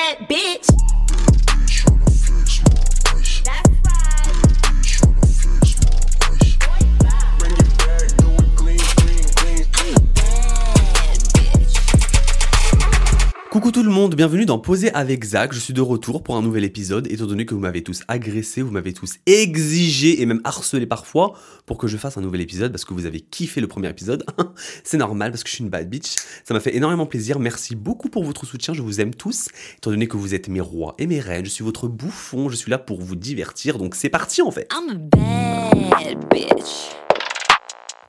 bad bitch. Monde, bienvenue dans Poser avec Zach. Je suis de retour pour un nouvel épisode, étant donné que vous m'avez tous agressé, vous m'avez tous exigé et même harcelé parfois pour que je fasse un nouvel épisode parce que vous avez kiffé le premier épisode. C'est normal parce que je suis une bad bitch. Ça m'a fait énormément plaisir. Merci beaucoup pour votre soutien. Je vous aime tous, étant donné que vous êtes mes rois et mes reines. Je suis votre bouffon. Je suis là pour vous divertir. Donc c'est parti en fait. I'm a bad bitch.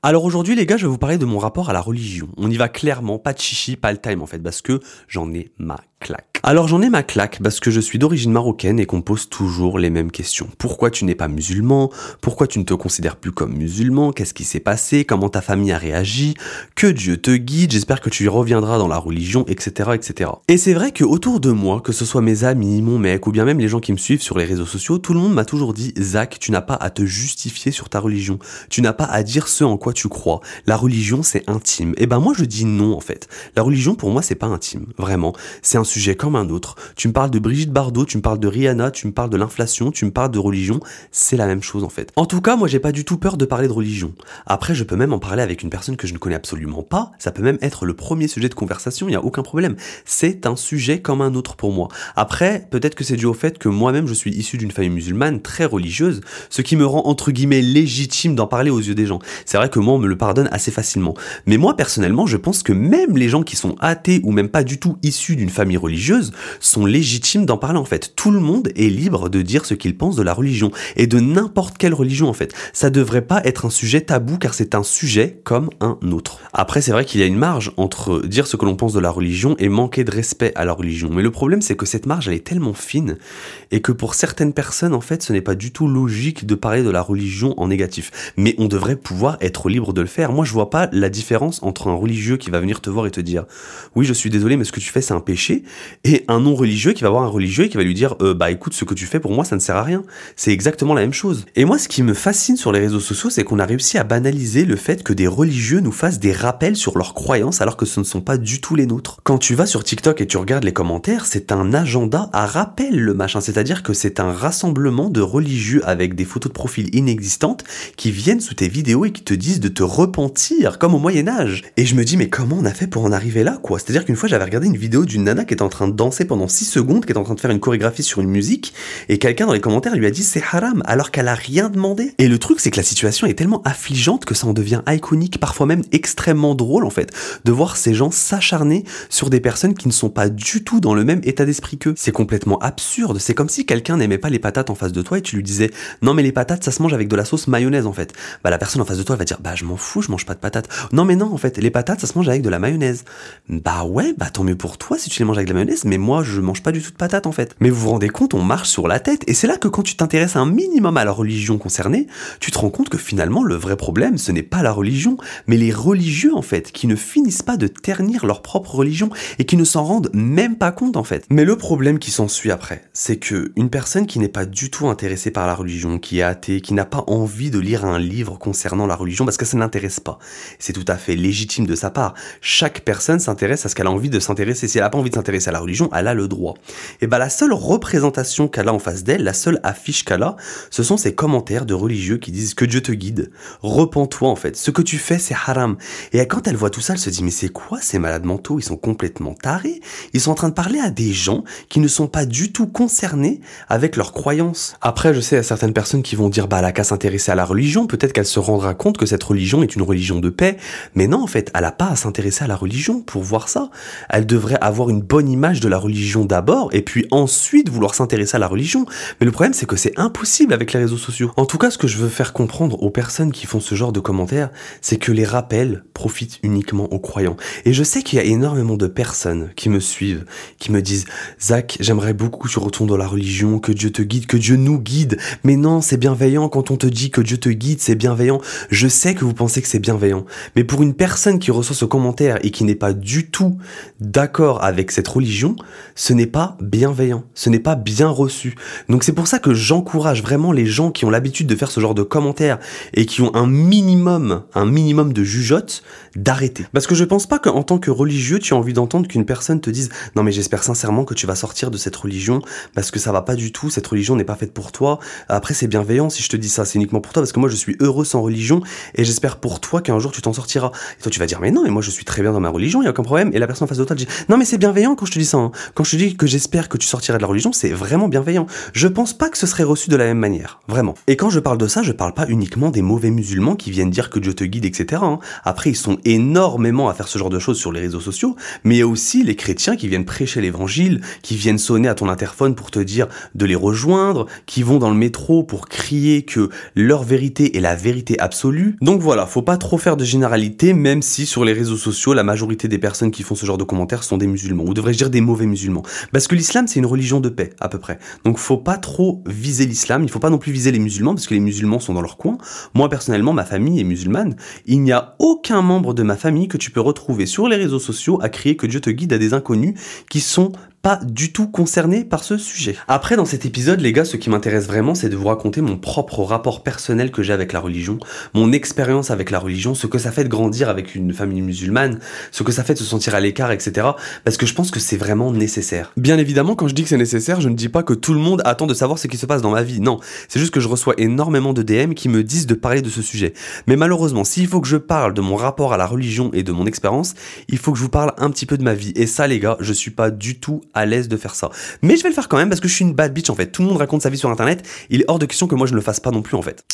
Alors aujourd'hui les gars, je vais vous parler de mon rapport à la religion. On y va clairement, pas de chichi, pas le time en fait, parce que j'en ai ma claque. Alors j'en ai ma claque parce que je suis d'origine marocaine et qu'on pose toujours les mêmes questions. Pourquoi tu n'es pas musulman? Pourquoi tu ne te considères plus comme musulman? Qu'est-ce qui s'est passé? Comment ta famille a réagi? Que Dieu te guide, j'espère que tu y reviendras dans la religion, etc. etc. Et c'est vrai que autour de moi, que ce soit mes amis, mon mec ou bien même les gens qui me suivent sur les réseaux sociaux, tout le monde m'a toujours dit Zach, tu n'as pas à te justifier sur ta religion. Tu n'as pas à dire ce en quoi tu crois. La religion c'est intime. Et ben moi je dis non en fait. La religion pour moi c'est pas intime, vraiment. C'est un sujet comme un autre. Tu me parles de Brigitte Bardot, tu me parles de Rihanna, tu me parles de l'inflation, tu me parles de religion, c'est la même chose en fait. En tout cas, moi j'ai pas du tout peur de parler de religion. Après, je peux même en parler avec une personne que je ne connais absolument pas, ça peut même être le premier sujet de conversation, il n'y a aucun problème. C'est un sujet comme un autre pour moi. Après, peut-être que c'est dû au fait que moi-même je suis issu d'une famille musulmane très religieuse, ce qui me rend entre guillemets légitime d'en parler aux yeux des gens. C'est vrai que moi on me le pardonne assez facilement. Mais moi personnellement, je pense que même les gens qui sont athées ou même pas du tout issus d'une famille religieuse sont légitimes d'en parler en fait. Tout le monde est libre de dire ce qu'il pense de la religion et de n'importe quelle religion en fait. Ça devrait pas être un sujet tabou car c'est un sujet comme un autre. Après c'est vrai qu'il y a une marge entre dire ce que l'on pense de la religion et manquer de respect à la religion. Mais le problème c'est que cette marge elle est tellement fine et que pour certaines personnes en fait ce n'est pas du tout logique de parler de la religion en négatif. Mais on devrait pouvoir être libre de le faire. Moi je vois pas la différence entre un religieux qui va venir te voir et te dire oui je suis désolé mais ce que tu fais c'est un péché et un non religieux qui va voir un religieux et qui va lui dire euh, bah écoute ce que tu fais pour moi ça ne sert à rien. C'est exactement la même chose. Et moi ce qui me fascine sur les réseaux sociaux c'est qu'on a réussi à banaliser le fait que des religieux nous fassent des rappels sur leurs croyances alors que ce ne sont pas du tout les nôtres. Quand tu vas sur TikTok et tu regardes les commentaires, c'est un agenda à rappel le machin, c'est-à-dire que c'est un rassemblement de religieux avec des photos de profil inexistantes qui viennent sous tes vidéos et qui te disent de te repentir comme au Moyen Âge. Et je me dis mais comment on a fait pour en arriver là quoi? C'est-à-dire qu'une fois j'avais regardé une vidéo d'une nana qui était en train de danser pendant 6 secondes, qui est en train de faire une chorégraphie sur une musique, et quelqu'un dans les commentaires lui a dit c'est haram, alors qu'elle a rien demandé. Et le truc, c'est que la situation est tellement affligeante que ça en devient iconique, parfois même extrêmement drôle en fait, de voir ces gens s'acharner sur des personnes qui ne sont pas du tout dans le même état d'esprit qu'eux. C'est complètement absurde. C'est comme si quelqu'un n'aimait pas les patates en face de toi et tu lui disais non mais les patates ça se mange avec de la sauce mayonnaise en fait. Bah la personne en face de toi elle va dire bah je m'en fous, je mange pas de patates. Non mais non en fait, les patates ça se mange avec de la mayonnaise. Bah ouais, bah tant mieux pour toi si tu les manges avec de la mayonnaise, mais moi je mange pas du tout de patates en fait. Mais vous vous rendez compte, on marche sur la tête et c'est là que quand tu t'intéresses un minimum à la religion concernée, tu te rends compte que finalement le vrai problème ce n'est pas la religion, mais les religieux en fait qui ne finissent pas de ternir leur propre religion et qui ne s'en rendent même pas compte en fait. Mais le problème qui s'ensuit après, c'est que une personne qui n'est pas du tout intéressée par la religion, qui est athée, qui n'a pas envie de lire un livre concernant la religion parce que ça ne l'intéresse pas, c'est tout à fait légitime de sa part. Chaque personne s'intéresse à ce qu'elle a envie de s'intéresser. Si elle n'a pas envie de s'intéresser à la religion, elle a le droit. Et bah la seule représentation qu'elle a en face d'elle, la seule affiche qu'elle a, ce sont ces commentaires de religieux qui disent que Dieu te guide. Repends-toi en fait. Ce que tu fais c'est haram. Et quand elle voit tout ça, elle se dit mais c'est quoi ces malades mentaux? Ils sont complètement tarés. Ils sont en train de parler à des gens qui ne sont pas du tout concernés avec leurs croyances. Après, je sais, il y a certaines personnes qui vont dire bah elle a qu'à s'intéresser à la religion. Peut-être qu'elle se rendra compte que cette religion est une religion de paix. Mais non, en fait, elle a pas à s'intéresser à la religion pour voir ça. Elle devrait avoir une bonne image de la religion d'abord et puis ensuite vouloir s'intéresser à la religion. Mais le problème, c'est que c'est impossible avec les réseaux sociaux. En tout cas, ce que je veux faire comprendre aux personnes qui font ce genre de commentaires, c'est que les rappels profitent uniquement aux croyants. Et je sais qu'il y a énormément de personnes qui me suivent, qui me disent Zach, j'aimerais beaucoup que retourne dans la religion, que Dieu te guide, que Dieu nous guide. Mais non, c'est bienveillant quand on te dit que Dieu te guide, c'est bienveillant. Je sais que vous pensez que c'est bienveillant. Mais pour une personne qui reçoit ce commentaire et qui n'est pas du tout d'accord avec cette religion, ce n'est pas bienveillant. Ce n'est pas bien reçu. Donc c'est pour ça que j'encourage vraiment les gens qui ont l'habitude de faire ce genre de commentaires et qui ont un minimum, un minimum de jugeote, d'arrêter. Parce que je pense pas qu'en tant que religieux, tu as envie d'entendre qu'une personne te dise non mais j'espère sincèrement que tu vas sortir de cette religion parce que ça va pas du tout, cette religion n'est pas faite pour toi. Après c'est bienveillant si je te dis ça, c'est uniquement pour toi parce que moi je suis heureux sans religion et j'espère pour toi qu'un jour tu t'en sortiras. Et toi tu vas dire mais non mais moi je suis très bien dans ma religion, il y a aucun problème. Et la personne en face de toi dit non mais c'est bienveillant quand je te dis ça. Hein. Quand je te dis que j'espère que tu sortiras de la religion, c'est vraiment bienveillant. Je pense pas que ce serait reçu de la même manière, vraiment. Et quand je parle de ça, je parle pas uniquement des mauvais musulmans qui viennent dire que Dieu te guide, etc. hein. Après ils sont énormément à faire ce genre de choses sur les réseaux sociaux, mais il y a aussi les chrétiens qui viennent prêcher l'évangile, qui viennent sonner à ton interphone pour te dire de les rejoindre, qui vont dans le métro pour crier que leur vérité est la vérité absolue. Donc voilà, faut pas trop faire de généralité, même si sur les réseaux sociaux, la majorité des personnes qui font ce genre de commentaires sont des musulmans, ou devrais-je dire des mauvais musulmans. Parce que l'islam, c'est une religion de paix, à peu près. Donc faut pas trop viser l'islam, il faut pas non plus viser les musulmans, parce que les musulmans sont dans leur coin. Moi, personnellement, ma famille est musulmane. Il n'y a aucun membre de ma famille que tu peux retrouver sur les réseaux sociaux à crier que Dieu te guide à des inconnus qui sont pas du tout concernés par ce sujet. Après, dans cet épisode, les gars, ce qui m'intéresse vraiment, c'est de vous raconter mon propre rapport personnel que j'ai avec la religion, mon expérience avec la religion, ce que ça fait de grandir avec une famille musulmane, ce que ça fait de se sentir à l'écart, etc. Parce que je pense que c'est vraiment nécessaire. Bien évidemment, quand je dis que c'est nécessaire, je ne dis pas que tout le monde attend de savoir ce qui se passe dans ma vie. Non, c'est juste que je reçois énormément de DM qui me disent de parler de ce sujet. Mais malheureusement, s'il faut que je parle de mon rapport à la religion et de mon expérience, il faut que je vous parle un petit peu de ma vie. Et ça, les gars, je suis pas du tout à l'aise de faire ça. Mais je vais le faire quand même parce que je suis une bad bitch en fait. Tout le monde raconte sa vie sur internet. Il est hors de question que moi je ne le fasse pas non plus en fait.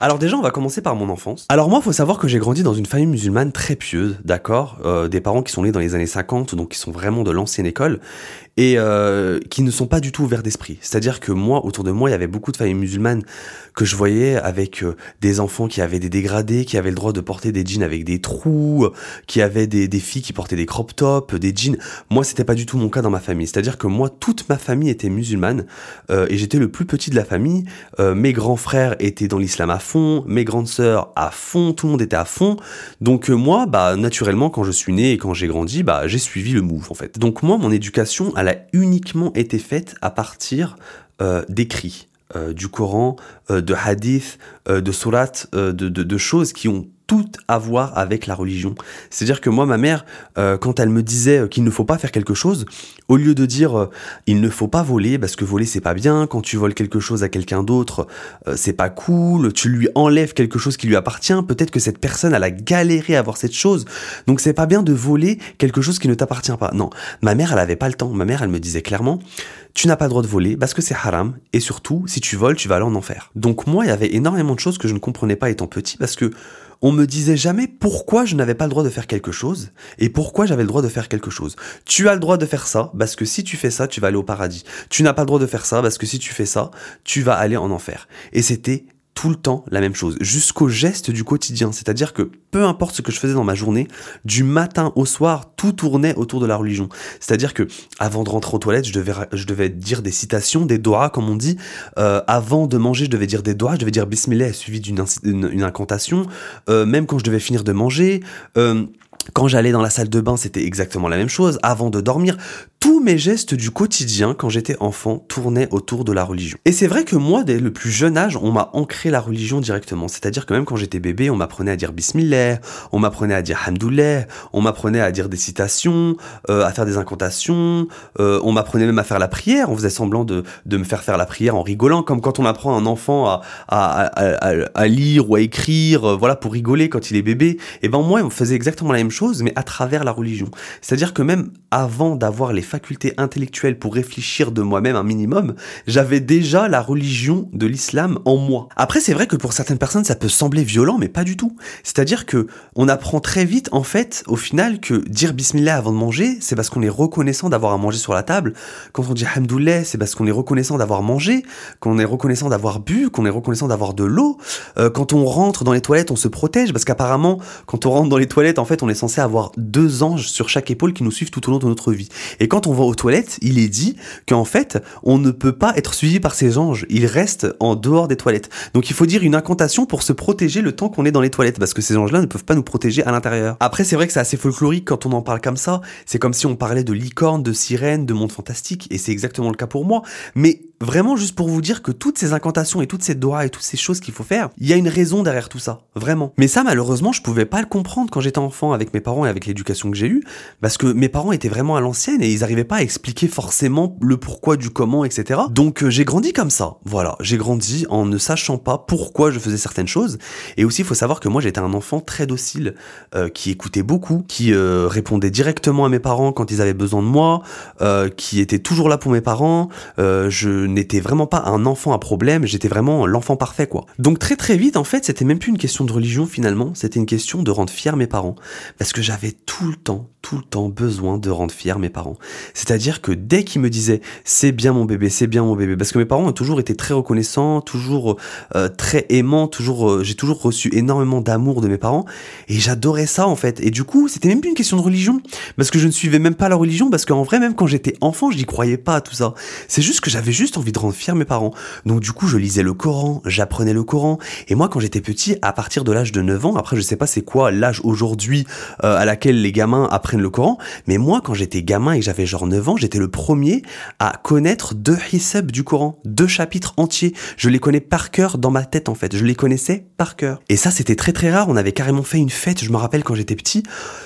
Alors déjà, on va commencer par mon enfance. Alors moi, faut savoir que j'ai grandi dans une famille musulmane très pieuse, d'accord euh, Des parents qui sont nés dans les années 50, donc qui sont vraiment de l'ancienne école, et euh, qui ne sont pas du tout ouverts d'esprit. C'est-à-dire que moi, autour de moi, il y avait beaucoup de familles musulmanes que je voyais avec euh, des enfants qui avaient des dégradés, qui avaient le droit de porter des jeans avec des trous, qui avaient des, filles qui portaient des crop tops, des jeans. Moi, c'était pas du tout mon cas dans ma famille. C'est-à-dire que moi, toute ma famille était musulmane euh, et j'étais le plus petit de la famille. Mes grands frères étaient dans l'islam à fond, mes grandes sœurs à fond, tout le monde était à fond. Donc moi, bah naturellement, quand je suis né et quand j'ai grandi, bah j'ai suivi le move en fait. Donc moi, mon éducation, elle a uniquement été faite à partir euh, d'écrits. Euh, du Coran, euh, de hadith, euh, de surat, de, de, de choses qui ont tout à voir avec la religion. C'est-à-dire que moi, ma mère, quand elle me disait qu'il ne faut pas faire quelque chose, au lieu de dire il ne faut pas voler parce que voler c'est pas bien, quand tu voles quelque chose à quelqu'un d'autre, c'est pas cool, tu lui enlèves quelque chose qui lui appartient, peut-être que cette personne elle a galéré à avoir cette chose, donc c'est pas bien de voler quelque chose qui ne t'appartient pas. Non, ma mère elle avait pas le temps. Ma mère elle me disait clairement tu n'as pas le droit de voler parce que c'est haram et surtout si tu voles tu vas aller en enfer. Donc moi il y avait énormément de choses que je ne comprenais pas étant petit parce que on me disait jamais pourquoi je n'avais pas le droit de faire quelque chose et pourquoi j'avais le droit de faire quelque chose. Tu as le droit de faire ça parce que si tu fais ça, tu vas aller au paradis. Tu n'as pas le droit de faire ça parce que si tu fais ça, tu vas aller en enfer. Et c'était tout le temps la même chose, jusqu'au geste du quotidien. C'est-à-dire que peu importe ce que je faisais dans ma journée, du matin au soir, tout tournait autour de la religion. C'est-à-dire que avant de rentrer aux toilettes, je devais, je devais dire des citations, des doigts, comme on dit. Euh, avant de manger, je devais dire des doigts, je devais dire Bismillah suivi d'une incantation. Euh, même quand je devais finir de manger. Euh, quand j'allais dans la salle de bain, c'était exactement la même chose. Avant de dormir, tous mes gestes du quotidien quand j'étais enfant tournaient autour de la religion. Et c'est vrai que moi, dès le plus jeune âge, on m'a ancré la religion directement. C'est-à-dire que même quand j'étais bébé, on m'apprenait à dire Bismillah, on m'apprenait à dire Hamdoullah, on m'apprenait à dire des citations, euh, à faire des incantations, euh, on m'apprenait même à faire la prière. On faisait semblant de, de me faire faire la prière en rigolant, comme quand on apprend un enfant à, à, à, à- lire ou à écrire, euh, voilà, pour rigoler quand il est bébé. Et ben moi, on faisait exactement la même chose, mais à travers la religion. C'est-à-dire que même avant d'avoir les facultés intellectuelles pour réfléchir de moi-même un minimum, j'avais déjà la religion de l'islam en moi. Après, c'est vrai que pour certaines personnes, ça peut sembler violent, mais pas du tout. C'est-à-dire que on apprend très vite, en fait, au final, que dire bismillah avant de manger, c'est parce qu'on est reconnaissant d'avoir à manger sur la table. Quand on dit hamdoullah, c'est parce qu'on est reconnaissant d'avoir mangé, qu'on est reconnaissant d'avoir bu, qu'on est reconnaissant d'avoir de l'eau. Euh, quand on rentre dans les toilettes, on se protège, parce qu'apparemment, quand on rentre dans les toilettes, en fait, on est censé avoir deux anges sur chaque épaule qui nous suivent tout au long de notre vie. Et quand on va aux toilettes, il est dit qu'en fait, on ne peut pas être suivi par ces anges. Ils restent en dehors des toilettes. Donc il faut dire une incantation pour se protéger le temps qu'on est dans les toilettes, parce que ces anges-là ne peuvent pas nous protéger à l'intérieur. Après, c'est vrai que c'est assez folklorique quand on en parle comme ça. C'est comme si on parlait de licorne, de sirène, de monde fantastique, et c'est exactement le cas pour moi. Mais vraiment juste pour vous dire que toutes ces incantations et toutes ces doigts et toutes ces choses qu'il faut faire, il y a une raison derrière tout ça, vraiment. Mais ça, malheureusement, je pouvais pas le comprendre quand j'étais enfant avec mes parents et avec l'éducation que j'ai eue, parce que mes parents étaient vraiment à l'ancienne et ils arrivaient pas à expliquer forcément le pourquoi du comment, etc. Donc euh, j'ai grandi comme ça, voilà. J'ai grandi en ne sachant pas pourquoi je faisais certaines choses. Et aussi, il faut savoir que moi, j'étais un enfant très docile, euh, qui écoutait beaucoup, qui euh, répondait directement à mes parents quand ils avaient besoin de moi, euh, qui était toujours là pour mes parents. Euh, je n'étais vraiment pas un enfant à problème, j'étais vraiment l'enfant parfait, quoi. Donc très très vite, en fait, c'était même plus une question de religion finalement, c'était une question de rendre fiers mes parents. Parce que j'avais tout le temps, tout le temps besoin de rendre fiers mes parents. C'est-à-dire que dès qu'ils me disaient c'est bien mon bébé, c'est bien mon bébé, parce que mes parents ont toujours été très reconnaissants, toujours euh, très aimants, toujours, euh, j'ai toujours reçu énormément d'amour de mes parents, et j'adorais ça en fait. Et du coup, c'était même plus une question de religion, parce que je ne suivais même pas la religion, parce qu'en vrai, même quand j'étais enfant, je n'y croyais pas à tout ça. C'est juste que j'avais juste envie de rendre fiers mes parents. Donc du coup, je lisais le Coran, j'apprenais le Coran, et moi quand j'étais petit, à partir de l'âge de 9 ans, après je sais pas c'est quoi l'âge aujourd'hui euh, à laquelle les gamins apprennent le Coran, mais moi quand j'étais gamin et j'avais genre 9 ans, j'étais le premier à connaître deux hisab du Coran, deux chapitres entiers. Je les connais par cœur dans ma tête en fait, je les connaissais par cœur. Et ça c'était très très rare, on avait carrément fait une fête, je me rappelle quand j'étais petit,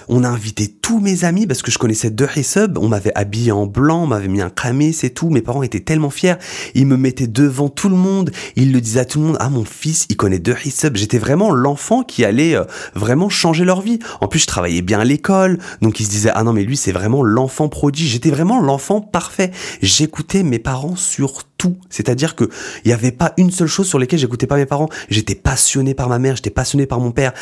on a invité tous mes amis parce que je connaissais deux hisab, on m'avait habillé en blanc, on m'avait mis un cramé, c'est tout, mes parents étaient tellement fiers, ils me mettaient devant tout le monde, ils le disaient à tout le monde, ah mon fils, il connaît deux hisab, j'étais vraiment l'enfant qui allait euh, vraiment changer leur vie. En plus je travaillais bien à l'école, donc ils se disaient, ah non mais lui c'est vraiment l'enfant prodige, j'étais vraiment l'enfant parfait. J'écoutais mes parents sur tout. C'est-à-dire que il n'y avait pas une seule chose sur laquelle j'écoutais pas mes parents. J'étais passionné par ma mère, j'étais passionné par mon père,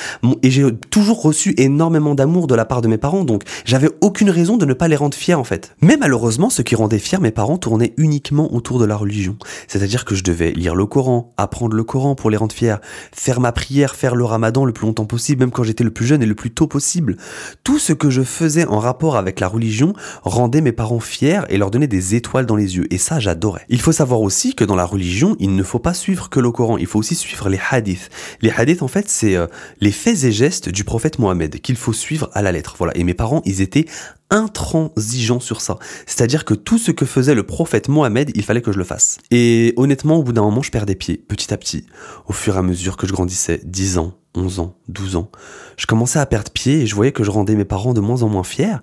et j'ai toujours reçu énormément d'amour de la part de mes parents. Donc j'avais aucune raison de ne pas les rendre fiers en fait. Mais malheureusement, ce qui rendait fiers mes parents tournait uniquement autour de la religion. C'est-à-dire que je devais lire le Coran, apprendre le Coran pour les rendre fiers, faire ma prière, faire le Ramadan le plus longtemps possible, même quand j'étais le plus jeune et le plus tôt possible. Tout ce que je en rapport avec la religion rendait mes parents fiers et leur donnait des étoiles dans les yeux. Et ça, j'adorais. Il faut savoir aussi que dans la religion, il ne faut pas suivre que le Coran, il faut aussi suivre les hadiths. Les hadiths, en fait, c'est euh, les faits et gestes du prophète Mohammed qu'il faut suivre à la lettre. Voilà. Et mes parents, ils étaient intransigeants sur ça. C'est-à-dire que tout ce que faisait le prophète Mohammed, il fallait que je le fasse. Et honnêtement, au bout d'un moment, je perdais pied, petit à petit, au fur et à mesure que je grandissais, 10 ans, 11 ans, 12 ans. Je commençais à perdre pied et je voyais que je rendais mes parents de moins en moins fiers.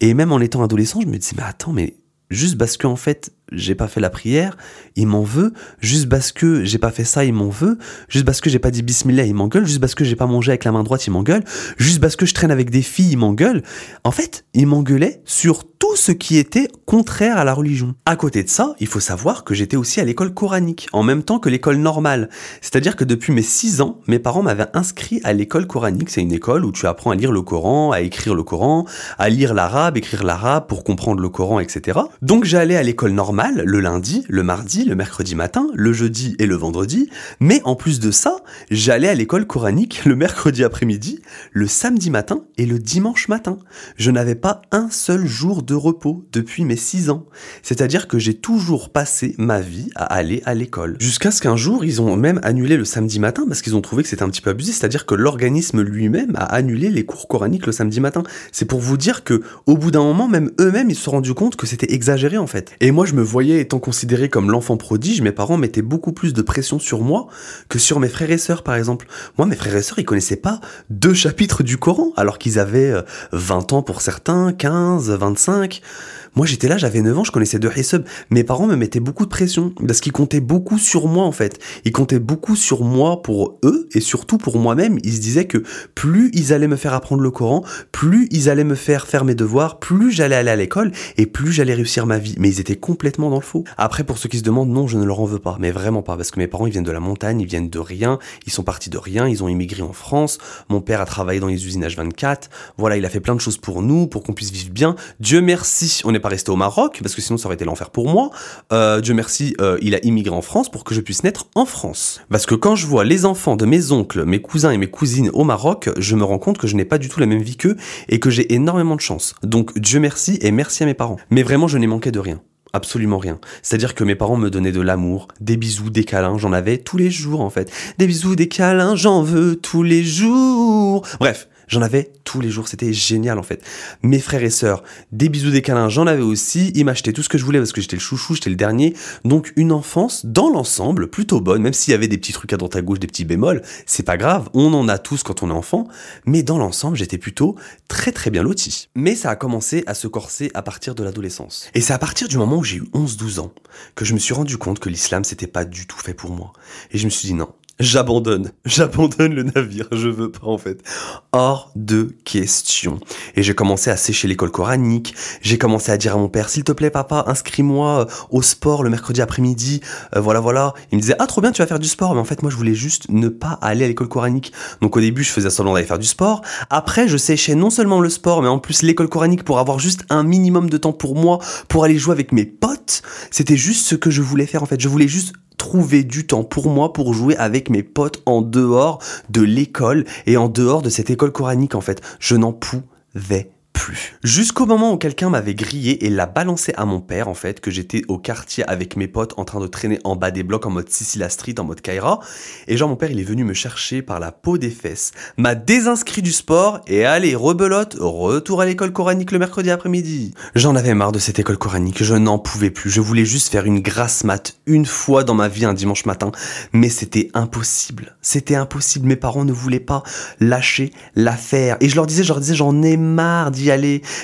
Et même en étant adolescent, je me disais, mais attends, mais juste parce que en fait j'ai pas fait la prière, il m'en veut, juste parce que j'ai pas fait ça, il m'en veut, juste parce que j'ai pas dit bismillah, il m'engueule, juste parce que j'ai pas mangé avec la main droite, il m'engueule, juste parce que je traîne avec des filles, il m'engueule. En fait, il m'engueulait sur tout ce qui était contraire à la religion. À côté de ça, il faut savoir que j'étais aussi à l'école coranique, en même temps que l'école normale. C'est-à-dire que depuis mes 6 ans, mes parents m'avaient inscrit à l'école coranique. C'est une école où tu apprends à lire le Coran, à écrire le Coran, à lire l'arabe, écrire l'arabe pour comprendre le Coran, etc. Donc j'allais à l'école normale le lundi, le mardi, le mercredi matin, le jeudi et le vendredi. Mais en plus de ça, j'allais à l'école coranique le mercredi après-midi, le samedi matin et le dimanche matin. Je n'avais pas un seul jour de repos depuis mes 6 ans. C'est-à-dire que j'ai toujours passé ma vie à aller à l'école. Jusqu'à ce qu'un jour, ils ont même annulé le samedi matin parce qu'ils ont trouvé que c'était un petit peu abusé. C'est-à-dire que l'organisme lui-même a annulé les cours coraniques le samedi matin. C'est pour vous dire que, au bout d'un moment, même eux-mêmes, ils se sont rendus compte que c'était exagéré en fait. Et moi, je me voyais étant considéré comme l'enfant prodige, mes parents mettaient beaucoup plus de pression sur moi que sur mes frères et sœurs, par exemple. Moi, mes frères et sœurs, ils connaissaient pas deux chapitres du Coran, alors qu'ils avaient euh, 20 ans pour certains, 15, 25. Moi, j'étais là, j'avais 9 ans, je connaissais deux Hisab. Mes parents me mettaient beaucoup de pression parce qu'ils comptaient beaucoup sur moi, en fait. Ils comptaient beaucoup sur moi pour eux et surtout pour moi-même. Ils se disaient que plus ils allaient me faire apprendre le Coran, plus ils allaient me faire faire mes devoirs, plus j'allais aller à l'école et plus j'allais réussir ma vie. Mais ils étaient complètement dans le faux. Après, pour ceux qui se demandent, non, je ne leur en veux pas, mais vraiment pas, parce que mes parents, ils viennent de la montagne, ils viennent de rien, ils sont partis de rien, ils ont immigré en France. Mon père a travaillé dans les usines H24. Voilà, il a fait plein de choses pour nous, pour qu'on puisse vivre bien. Dieu merci, n'est pas resté au Maroc, parce que sinon ça aurait été l'enfer pour moi. Euh, Dieu merci, euh, il a immigré en France pour que je puisse naître en France. Parce que quand je vois les enfants de mes oncles, mes cousins et mes cousines au Maroc, je me rends compte que je n'ai pas du tout la même vie qu'eux et que j'ai énormément de chance. Donc Dieu merci et merci à mes parents. Mais vraiment, je n'ai manqué de rien. Absolument rien. C'est-à-dire que mes parents me donnaient de l'amour, des bisous, des câlins, j'en avais tous les jours en fait. Des bisous, des câlins, j'en veux tous les jours. Bref, j'en avais tous les jours, c'était génial en fait. Mes frères et sœurs, des bisous, des câlins, j'en avais aussi. Ils m'achetaient tout ce que je voulais parce que j'étais le chouchou, j'étais le dernier. Donc une enfance dans l'ensemble plutôt bonne, même s'il y avait des petits trucs à droite à gauche, des petits bémols, c'est pas grave, on en a tous quand on est enfant. Mais dans l'ensemble, j'étais plutôt très très bien loti. Mais ça a commencé à se corser à partir de l'adolescence. Et c'est à partir du moment où j'ai eu 11-12 ans que je me suis rendu compte que l'islam c'était pas du tout fait pour moi. Et je me suis dit non, j'abandonne, j'abandonne le navire, je veux pas en fait. Hors de question. Et j'ai commencé à sécher l'école coranique, j'ai commencé à dire à mon père, s'il te plaît papa, inscris-moi euh, au sport le mercredi après-midi, Euh, voilà voilà. Il me disait, ah trop bien, tu vas faire du sport, mais en fait moi je voulais juste ne pas aller à l'école coranique. Donc au début je faisais semblant d'aller faire du sport, après je séchais non seulement le sport, mais en plus l'école coranique pour avoir juste un minimum de temps pour moi, pour aller jouer avec mes potes. C'était juste ce que je voulais faire en fait, je voulais juste trouver du temps pour moi pour jouer avec mes potes en dehors de l'école et en dehors de cette école coranique en fait. Je n'en pouvais Jusqu'au moment où quelqu'un m'avait grillé et l'a balancé à mon père en fait, que j'étais au quartier avec mes potes en train de traîner en bas des blocs en mode Sicilia Street, en mode Kaira. Et genre mon père il est venu me chercher par la peau des fesses, m'a désinscrit du sport et allez, rebelote, retour à l'école coranique le mercredi après-midi. J'en avais marre de cette école coranique, je n'en pouvais plus, je voulais juste faire une grasse mat une fois dans ma vie un dimanche matin, mais c'était impossible. C'était impossible, mes parents ne voulaient pas lâcher l'affaire. Et je leur disais, j'en ai marre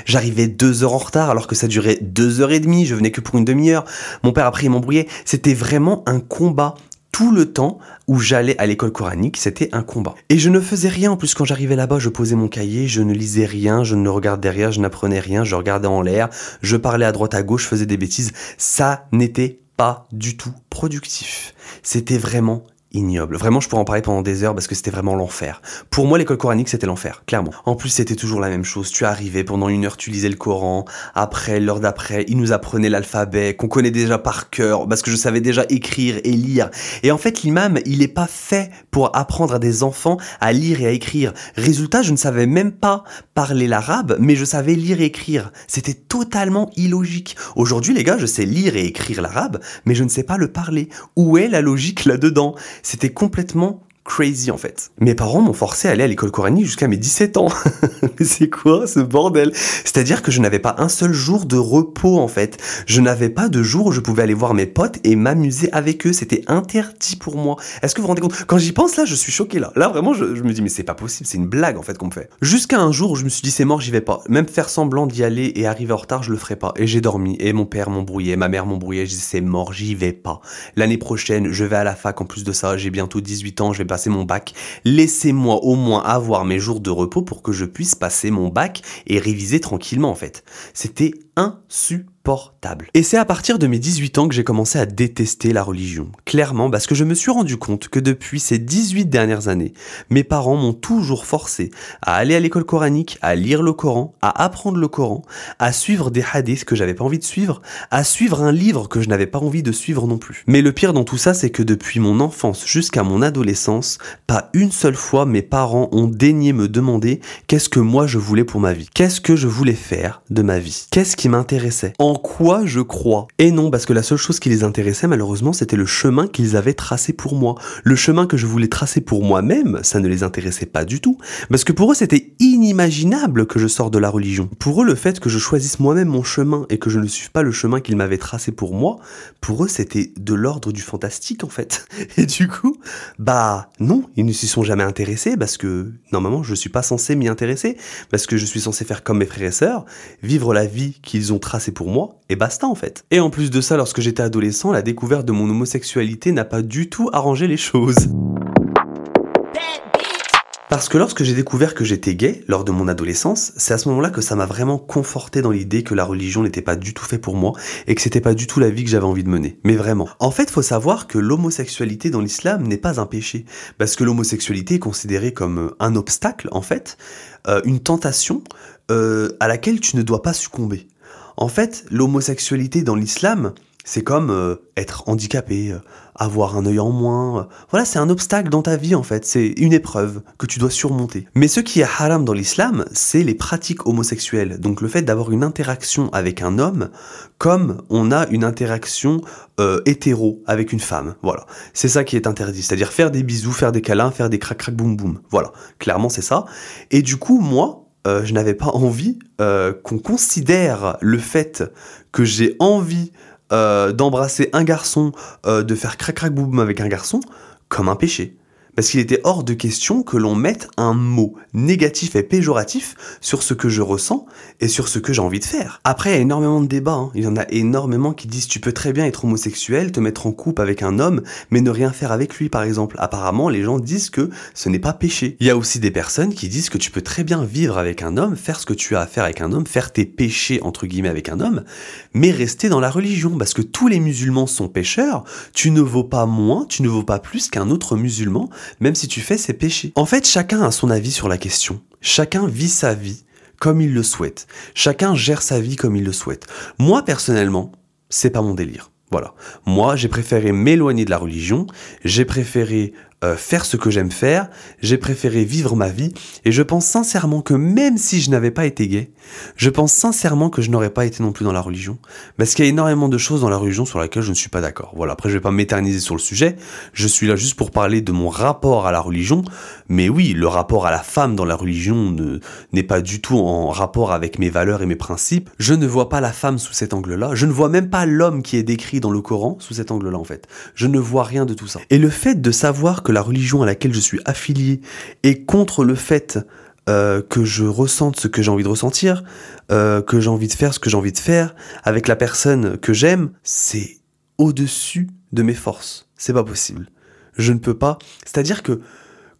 J'arrivais deux heures en retard alors que ça durait deux heures et demie, je venais que pour une demi-heure. Mon père après il m'embrouillait. C'était vraiment un combat tout le temps où j'allais à l'école coranique, c'était un combat. Et je ne faisais rien en plus quand j'arrivais là-bas, je posais mon cahier, je ne lisais rien, je ne regardais rien, je n'apprenais rien, je regardais en l'air, je parlais à droite à gauche, je faisais des bêtises. Ça n'était pas du tout productif. C'était vraiment ignoble. Vraiment, je pourrais en parler pendant des heures parce que c'était vraiment l'enfer. Pour moi, l'école coranique, c'était l'enfer, clairement. En plus, c'était toujours la même chose. Tu arrivais, pendant une heure, tu lisais le Coran. Après, l'heure d'après, ils nous apprenaient l'alphabet, qu'on connaît déjà par cœur, parce que je savais déjà écrire et lire. Et en fait, l'imam, il est pas fait pour apprendre à des enfants à lire et à écrire. Résultat, je ne savais même pas parler l'arabe, mais je savais lire et écrire. C'était totalement illogique. Aujourd'hui, les gars, je sais lire et écrire l'arabe, mais je ne sais pas le parler. Où est la logique là-dedans? C'était complètement crazy en fait. Mes parents m'ont forcé à aller à l'école coranique jusqu'à mes 17 ans. Mais c'est quoi ce bordel? C'est-à-dire que je n'avais pas un seul jour de repos en fait. Je n'avais pas de jour où je pouvais aller voir mes potes et m'amuser avec eux. C'était interdit pour moi. Est-ce que vous vous rendez compte? Quand j'y pense là, je suis choqué là. Là vraiment, je, me dis mais c'est pas possible, c'est une blague en fait qu'on me fait. Jusqu'à un jour où je me suis dit c'est mort, j'y vais pas. Même faire semblant d'y aller et arriver en retard, je le ferai pas. Et j'ai dormi et mon père m'embrouillait, ma mère m'embrouillait. Je dis c'est mort, j'y vais pas. L'année prochaine, je vais à la fac. En plus de ça, j'ai bientôt 18 ans, mon bac. Laissez-moi au moins avoir mes jours de repos pour que je puisse passer mon bac et réviser tranquillement en fait. C'était insupportable. Et c'est à partir de mes 18 ans que j'ai commencé à détester la religion. Clairement parce que je me suis rendu compte que depuis ces 18 dernières années, mes parents m'ont toujours forcé à aller à l'école coranique, à lire le Coran, à apprendre le Coran, à suivre des hadiths que j'avais pas envie de suivre, à suivre un livre que je n'avais pas envie de suivre non plus. Mais le pire dans tout ça, c'est que depuis mon enfance jusqu'à mon adolescence, pas une seule fois mes parents ont daigné me demander qu'est-ce que moi je voulais pour ma vie. Qu'est-ce que je voulais faire de ma vie? Qu'est-ce qui m'intéressait? Quoi je crois. Et non, parce que la seule chose qui les intéressait malheureusement, c'était le chemin qu'ils avaient tracé pour moi. Le chemin que je voulais tracer pour moi-même, ça ne les intéressait pas du tout. Parce que pour eux, c'était inimaginable que je sorte de la religion. Pour eux, le fait que je choisisse moi-même mon chemin et que je ne suive pas le chemin qu'ils m'avaient tracé pour moi, pour eux, c'était de l'ordre du fantastique en fait. Et du coup, bah non, ils ne s'y sont jamais intéressés parce que normalement, je suis pas censé m'y intéresser parce que je suis censé faire comme mes frères et sœurs, vivre la vie qu'ils ont tracée pour moi et basta en fait. Et en plus de ça, lorsque j'étais adolescent, la découverte de mon homosexualité n'a pas du tout arrangé les choses. Parce que lorsque j'ai découvert que j'étais gay lors de mon adolescence, c'est à ce moment-là que ça m'a vraiment conforté dans l'idée que la religion n'était pas du tout fait pour moi et que c'était pas du tout la vie que j'avais envie de mener. Mais vraiment. En fait, faut savoir que l'homosexualité dans l'islam n'est pas un péché. Parce que l'homosexualité est considérée comme un obstacle, en fait, euh, une tentation euh, à laquelle tu ne dois pas succomber. En fait, l'homosexualité dans l'islam, c'est comme euh, être handicapé, euh, avoir un œil en moins. euh, voilà, c'est un obstacle dans ta vie en fait, c'est une épreuve que tu dois surmonter. Mais ce qui est haram dans l'islam, c'est les pratiques homosexuelles. Donc le fait d'avoir une interaction avec un homme comme on a une interaction hétéro avec une femme. Voilà, c'est ça qui est interdit, c'est-à-dire faire des bisous, faire des câlins, faire des crac crac boum boum. Voilà, clairement c'est ça. Et du coup, moi, euh, je n'avais pas envie euh, qu'on considère le fait que j'ai envie euh, d'embrasser un garçon, de faire crac crac boum avec un garçon, comme un péché. Parce qu'il était hors de question que l'on mette un mot négatif et péjoratif sur ce que je ressens et sur ce que j'ai envie de faire. Après, il y a énormément de débats. hein. Il y en a énormément qui disent tu peux très bien être homosexuel, te mettre en couple avec un homme, mais ne rien faire avec lui, par exemple. Apparemment, les gens disent que ce n'est pas péché. Il y a aussi des personnes qui disent que tu peux très bien vivre avec un homme, faire ce que tu as à faire avec un homme, faire tes péchés, entre guillemets, avec un homme, mais rester dans la religion. Parce que tous les musulmans sont pécheurs, tu ne vaux pas moins, tu ne vaux pas plus qu'un autre musulman, même si tu fais ses péchés. En fait, chacun a son avis sur la question. Chacun vit sa vie comme il le souhaite. Chacun gère sa vie comme il le souhaite. Moi, personnellement, c'est pas mon délire. Voilà. Moi, j'ai préféré m'éloigner de la religion, j'ai préféré euh, faire ce que j'aime faire, j'ai préféré vivre ma vie, et je pense sincèrement que même si je n'avais pas été gay, je pense sincèrement que je n'aurais pas été non plus dans la religion, parce qu'il y a énormément de choses dans la religion sur lesquelles je ne suis pas d'accord. Voilà, après je vais pas m'éterniser sur le sujet, je suis là juste pour parler de mon rapport à la religion, mais oui, le rapport à la femme dans la religion ne- n'est pas du tout en rapport avec mes valeurs et mes principes. Je ne vois pas la femme sous cet angle-là, je ne vois même pas l'homme qui est décrit dans le Coran sous cet angle-là en fait. Je ne vois rien de tout ça. Et le fait de savoir que la religion à laquelle je suis affilié est contre le fait euh, que je ressente ce que j'ai envie de ressentir, euh, que j'ai envie de faire ce que j'ai envie de faire, avec la personne que j'aime, c'est au-dessus de mes forces. C'est pas possible. Je ne peux pas. C'est-à-dire que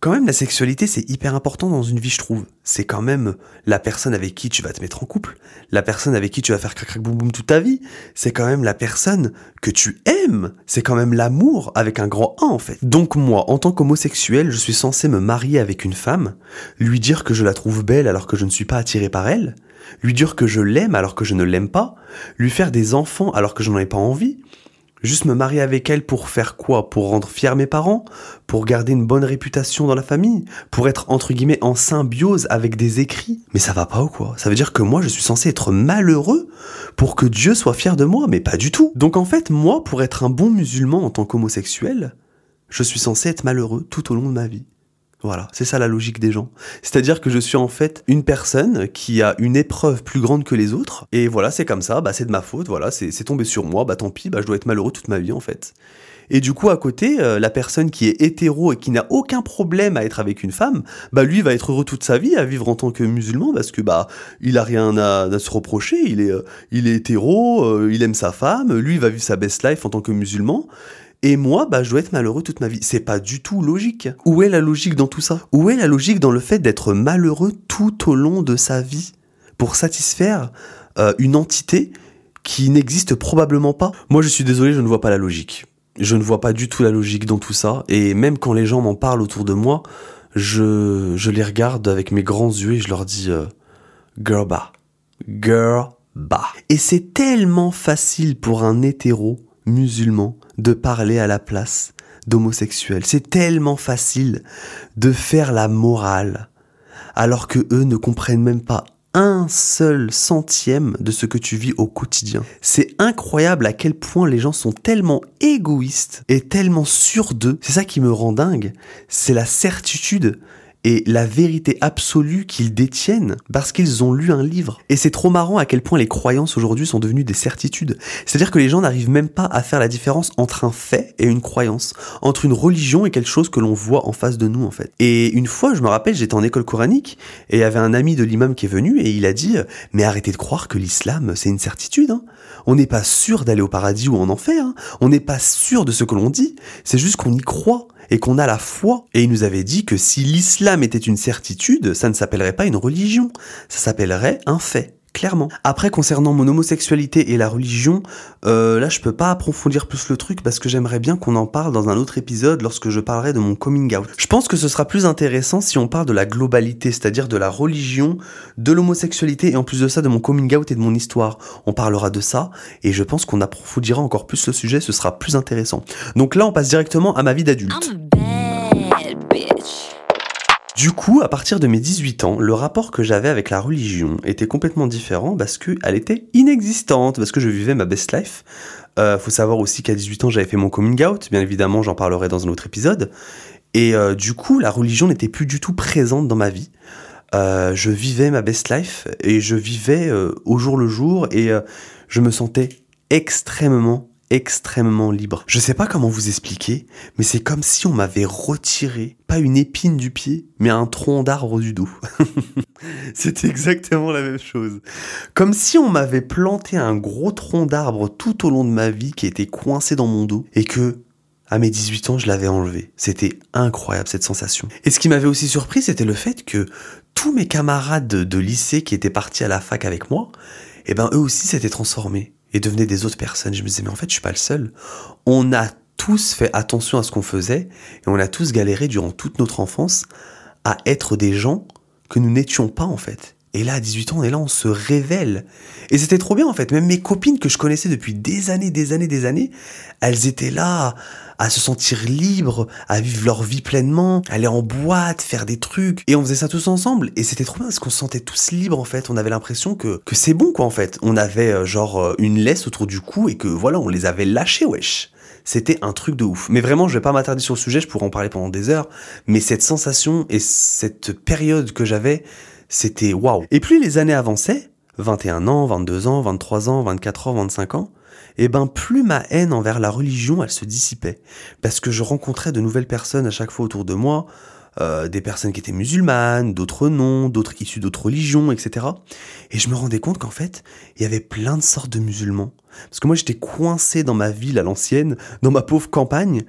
quand même la sexualité c'est hyper important dans une vie je trouve. C'est quand même la personne avec qui tu vas te mettre en couple, la personne avec qui tu vas faire crac crac boum boum toute ta vie, c'est quand même la personne que tu aimes, c'est quand même l'amour avec un grand A en fait. Donc moi en tant qu'homosexuel, je suis censé me marier avec une femme, lui dire que je la trouve belle alors que je ne suis pas attiré par elle, lui dire que je l'aime alors que je ne l'aime pas, lui faire des enfants alors que je n'en ai pas envie, Juste me marier avec elle pour faire quoi? Pour rendre fiers mes parents? Pour garder une bonne réputation dans la famille? Pour être entre guillemets en symbiose avec des écrits? Mais ça va pas ou quoi? Ça veut dire que moi je suis censé être malheureux pour que Dieu soit fier de moi Mais pas du tout. Donc en fait moi pour être un bon musulman en tant qu'homosexuel Je suis censé être malheureux tout au long de ma vie voilà, c'est ça la logique des gens. C'est-à-dire que je suis en fait une personne qui a une épreuve plus grande que les autres, et voilà, c'est comme ça, bah c'est de ma faute, voilà, c'est tombé sur moi, bah tant pis, bah je dois être malheureux toute ma vie en fait. Et du coup, à côté, euh, la personne qui est hétéro et qui n'a aucun problème à être avec une femme, bah lui va être heureux toute sa vie à vivre en tant que musulman parce que bah il a rien à, se reprocher, il est euh, hétéro, euh, il aime sa femme, lui va vivre sa best life en tant que musulman. Et moi, bah, je dois être malheureux toute ma vie. C'est pas du tout logique. Où est la logique dans tout ça? Où est la logique dans le fait d'être malheureux tout au long de sa vie pour satisfaire euh, une entité qui n'existe probablement pas? Moi, je suis désolé, je ne vois pas la logique. Je ne vois pas du tout la logique dans tout ça. Et même quand les gens m'en parlent autour de moi, je, les regarde avec mes grands yeux et je leur dis euh, Girl bah. Girl bah. Et c'est tellement facile pour un hétéro musulman de parler à la place d'homosexuels. C'est tellement facile de faire la morale alors que eux ne comprennent même pas un seul centième de ce que tu vis au quotidien. C'est incroyable à quel point les gens sont tellement égoïstes et tellement sûrs d'eux. C'est ça qui me rend dingue. C'est la certitude et la vérité absolue qu'ils détiennent parce qu'ils ont lu un livre. Et c'est trop marrant à quel point les croyances aujourd'hui sont devenues des certitudes. C'est-à-dire que les gens n'arrivent même pas à faire la différence entre un fait et une croyance, entre une religion et quelque chose que l'on voit en face de nous en fait. Et une fois, je me rappelle, j'étais en école coranique et il y avait un ami de l'imam qui est venu et il a dit "Mais arrêtez de croire que l'islam c'est une certitude hein. On n'est pas sûr d'aller au paradis ou en enfer, hein. on n'est pas sûr de ce que l'on dit, c'est juste qu'on y croit et qu'on a la foi. Et il nous avait dit que si l'islam était une certitude, ça ne s'appellerait pas une religion, ça s'appellerait un fait. Clairement. Après, concernant mon homosexualité et la religion, euh, là, je peux pas approfondir plus le truc parce que j'aimerais bien qu'on en parle dans un autre épisode lorsque je parlerai de mon coming out. Je pense que ce sera plus intéressant si on parle de la globalité, c'est-à-dire de la religion, de l'homosexualité et en plus de ça de mon coming out et de mon histoire. On parlera de ça et je pense qu'on approfondira encore plus le sujet, ce sera plus intéressant. Donc là, on passe directement à ma vie d'adulte. Du coup, à partir de mes 18 ans, le rapport que j'avais avec la religion était complètement différent parce qu'elle était inexistante, parce que je vivais ma best life. Euh, faut savoir aussi qu'à 18 ans, j'avais fait mon coming out, bien évidemment, j'en parlerai dans un autre épisode. Et euh, du coup, la religion n'était plus du tout présente dans ma vie. Euh, je vivais ma best life et je vivais euh, au jour le jour et je me sentais extrêmement extrêmement libre. Je sais pas comment vous expliquer, mais c'est comme si on m'avait retiré, pas une épine du pied, mais un tronc d'arbre du dos. C'était exactement la même chose. Comme si on m'avait planté un gros tronc d'arbre tout au long de ma vie qui était coincé dans mon dos et que à mes 18 ans, je l'avais enlevé. C'était incroyable cette sensation. Et ce qui m'avait aussi surpris, c'était le fait que tous mes camarades de, lycée qui étaient partis à la fac avec moi, eh ben eux aussi s'étaient transformés et devenaient des autres personnes. Je me disais mais en fait, je suis pas le seul. On a tous fait attention à ce qu'on faisait et on a tous galéré durant toute notre enfance à être des gens que nous n'étions pas en fait. Et là, à 18 ans, on est là, on se révèle. Et c'était trop bien en fait. Même mes copines que je connaissais depuis des années, des années, des années, elles étaient là à se sentir libres, à vivre leur vie pleinement, aller en boîte, faire des trucs. Et on faisait ça tous ensemble. Et c'était trop bien parce qu'on se sentait tous libres en fait. On avait l'impression que, que c'est bon quoi en fait. On avait euh, genre euh, une laisse autour du cou et que voilà, on les avait lâchés, wesh. C'était un truc de ouf. Mais vraiment, je vais pas m'attarder sur le sujet, je pourrais en parler pendant des heures. Mais cette sensation et cette période que j'avais, c'était waouh. Et plus les années avançaient, 21 ans, 22 ans, 23 ans, 24 ans, 25 ans, et ben plus ma haine envers la religion, elle se dissipait. Parce que je rencontrais de nouvelles personnes à chaque fois autour de moi, euh, des personnes qui étaient musulmanes, d'autres non, d'autres issus d'autres religions, etc. Et je me rendais compte qu'en fait, il y avait plein de sortes de musulmans. Parce que moi, j'étais coincé dans ma ville à l'ancienne, dans ma pauvre campagne,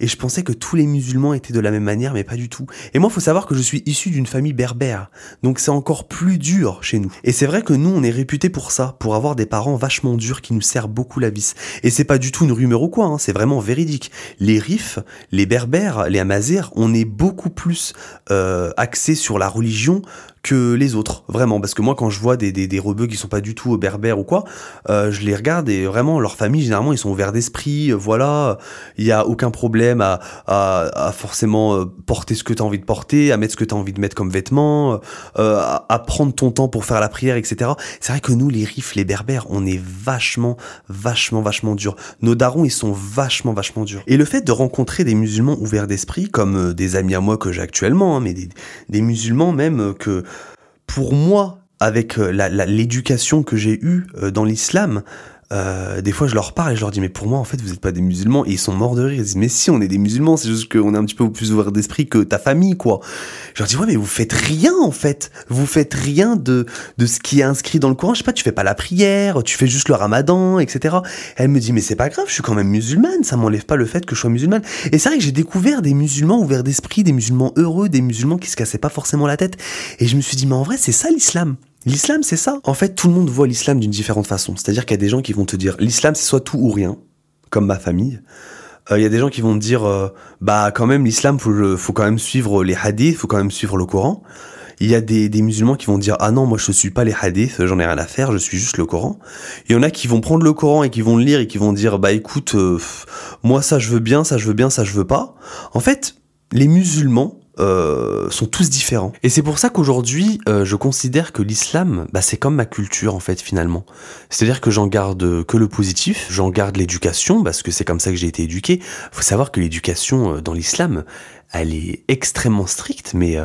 et je pensais que tous les musulmans étaient de la même manière, mais pas du tout. Et moi, faut savoir que je suis issu d'une famille berbère, donc c'est encore plus dur chez nous. Et c'est vrai que nous, on est réputés pour ça, pour avoir des parents vachement durs qui nous serrent beaucoup la vis. Et c'est pas du tout une rumeur ou quoi, hein, c'est vraiment véridique. Les Rifs, les Berbères, les Amazirs, on est beaucoup plus euh, axés sur la religion que les autres, vraiment. Parce que moi, quand je vois des, des, des rebeux qui sont pas du tout berbères ou quoi, euh, je les regarde et vraiment, leur famille, généralement, ils sont ouverts d'esprit, euh, voilà, il y a aucun problème à, à, à forcément euh, porter ce que tu as envie de porter, à mettre ce que tu as envie de mettre comme vêtements, euh, à, prendre ton temps pour faire la prière, etc. C'est vrai que nous, les rifs, les berbères, on est vachement, vachement, vachement durs. Nos darons, ils sont vachement, vachement durs. Et le fait de rencontrer des musulmans ouverts d'esprit, comme euh, des amis à moi que j'ai actuellement, hein, mais des, des musulmans même euh, que pour moi, avec euh, l'éducation que j'ai eue euh, dans l'islam, euh, des fois je leur parle et je leur dis mais pour moi en fait vous n'êtes pas des musulmans. Et ils sont morts de rire. Ils disent mais si on est des musulmans. C'est juste qu'on est un petit peu plus ouvert d'esprit que ta famille quoi. Je leur dis ouais mais vous faites rien en fait. Vous faites rien de de ce qui est inscrit dans le Coran. Je sais pas tu fais pas la prière tu fais juste le ramadan etc elle me dit mais c'est pas grave je suis quand même musulmane. Ça m'enlève pas le fait que je sois musulmane. Et c'est vrai que j'ai découvert des musulmans ouverts d'esprit des musulmans heureux des musulmans qui se cassaient pas forcément la tête. Et je me suis dit mais en vrai c'est ça l'islam L'islam, c'est ça. En fait, tout le monde voit l'islam d'une différente façon. C'est-à-dire qu'il y a des gens qui vont te dire l'islam, c'est soit tout ou rien, comme ma famille. Euh, Il y a des gens qui vont te dire euh, bah quand même l'islam, faut, faut quand même suivre les hadiths, faut quand même suivre le Coran. Il y a des, des musulmans qui vont dire ah non moi je suis pas les hadiths, j'en ai rien à faire, je suis juste le Coran. Il y en a qui vont prendre le Coran et qui vont le lire et qui vont dire bah écoute euh, moi ça je veux bien, ça je veux bien, ça je veux pas. En fait, les musulmans euh, sont tous différents. Et c'est pour ça qu'aujourd'hui, euh, je considère que l'islam, bah, c'est comme ma culture en fait finalement. C'est-à-dire que j'en garde que le positif, j'en garde l'éducation parce que c'est comme ça que j'ai été éduqué. Faut savoir que l'éducation euh, dans l'islam, elle est extrêmement stricte, mais euh,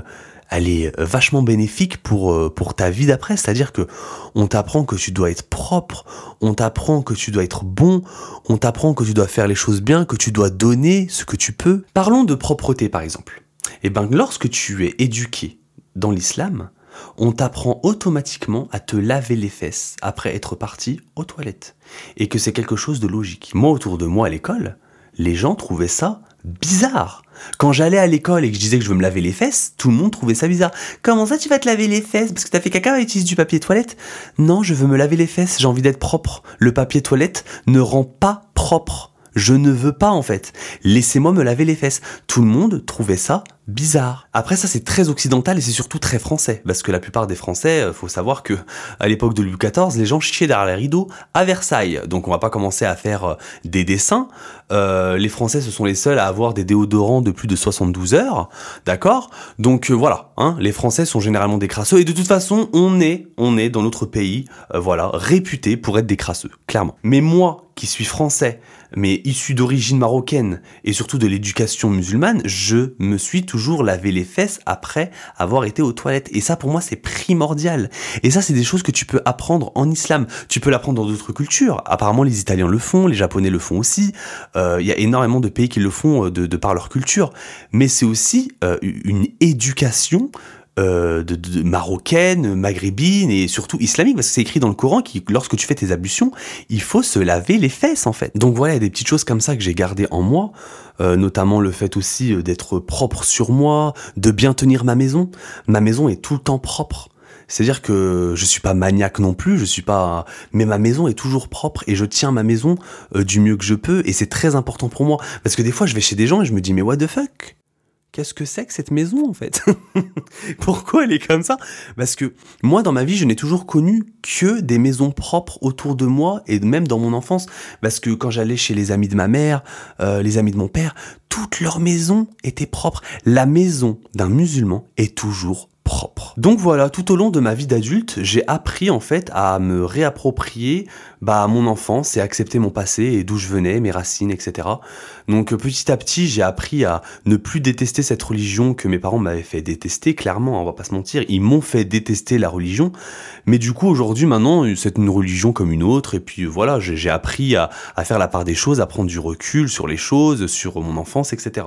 elle est euh, vachement bénéfique pour pour ta vie d'après. C'est-à-dire que on t'apprend que tu dois être propre, on t'apprend que tu dois être bon, on t'apprend que tu dois faire les choses bien, que tu dois donner ce que tu peux. Parlons de propreté par exemple. Eh ben, lorsque tu es éduqué dans l'islam, on t'apprend automatiquement à te laver les fesses après être parti aux toilettes. Et que c'est quelque chose de logique. Moi, autour de moi à l'école, les gens trouvaient ça bizarre. Quand j'allais à l'école et que je disais que je veux me laver les fesses, tout le monde trouvait ça bizarre. Comment ça tu vas te laver les fesses? Parce que t'as fait caca et utilises du papier toilette? Non, je veux me laver les fesses, j'ai envie d'être propre. Le papier toilette ne rend pas propre. Je ne veux pas en fait. Laissez-moi me laver les fesses. Tout le monde trouvait ça bizarre. Après ça c'est très occidental et c'est surtout très français parce que la plupart des Français, euh, faut savoir que à l'époque de Louis XIV, les gens chiaient derrière les rideaux à Versailles. Donc on va pas commencer à faire euh, des dessins. Euh, les Français ce sont les seuls à avoir des déodorants de plus de 72 heures, d'accord? Donc voilà, hein, les Français sont généralement des crasseux et de toute façon on est, on est dans notre pays, voilà, réputé pour être des crasseux, clairement. Mais moi qui suis français, mais issu d'origine marocaine et surtout de l'éducation musulmane, je me suis toujours lavé les fesses après avoir été aux toilettes. Et ça, pour moi, c'est primordial. Et ça, c'est des choses que tu peux apprendre en islam. Tu peux l'apprendre dans d'autres cultures. Apparemment, les Italiens le font, les Japonais le font aussi. Euh, il y a énormément de pays qui le font euh, de, par leur culture. Mais c'est aussi euh, une éducation euh, de, marocaine, maghrébine et surtout islamique, parce que c'est écrit dans le Coran que lorsque tu fais tes ablutions, il faut se laver les fesses en fait. Donc voilà, il y a des petites choses comme ça que j'ai gardées en moi, euh, notamment le fait aussi euh, d'être propre sur moi, de bien tenir ma maison. Ma maison est tout le temps propre. C'est-à-dire que je suis pas maniaque non plus, je suis pas, mais ma maison est toujours propre et je tiens ma maison du mieux que je peux et c'est très important pour moi parce que des fois je vais chez des gens et je me dis mais what the fuck? Qu'est-ce que c'est que cette maison en fait Pourquoi elle est comme ça? Parce que moi dans ma vie je n'ai toujours connu que des maisons propres autour de moi et même dans mon enfance parce que quand j'allais chez les amis de ma mère, euh, les amis de mon père, toute leur maison était propre. La maison d'un musulman est toujours Donc voilà, tout au long de ma vie d'adulte, j'ai appris en fait à me réapproprier bah, mon enfance et accepter mon passé et d'où je venais, mes racines, etc. Donc petit à petit, j'ai appris à ne plus détester cette religion que mes parents m'avaient fait détester, clairement, on va pas se mentir, ils m'ont fait détester la religion, mais du coup aujourd'hui maintenant, c'est une religion comme une autre, et puis voilà, j'ai appris à faire la part des choses, à prendre du recul sur les choses, sur mon enfance, etc.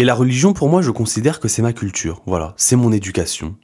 Et la religion, pour moi, je considère que c'est ma culture. Voilà, c'est mon éducation.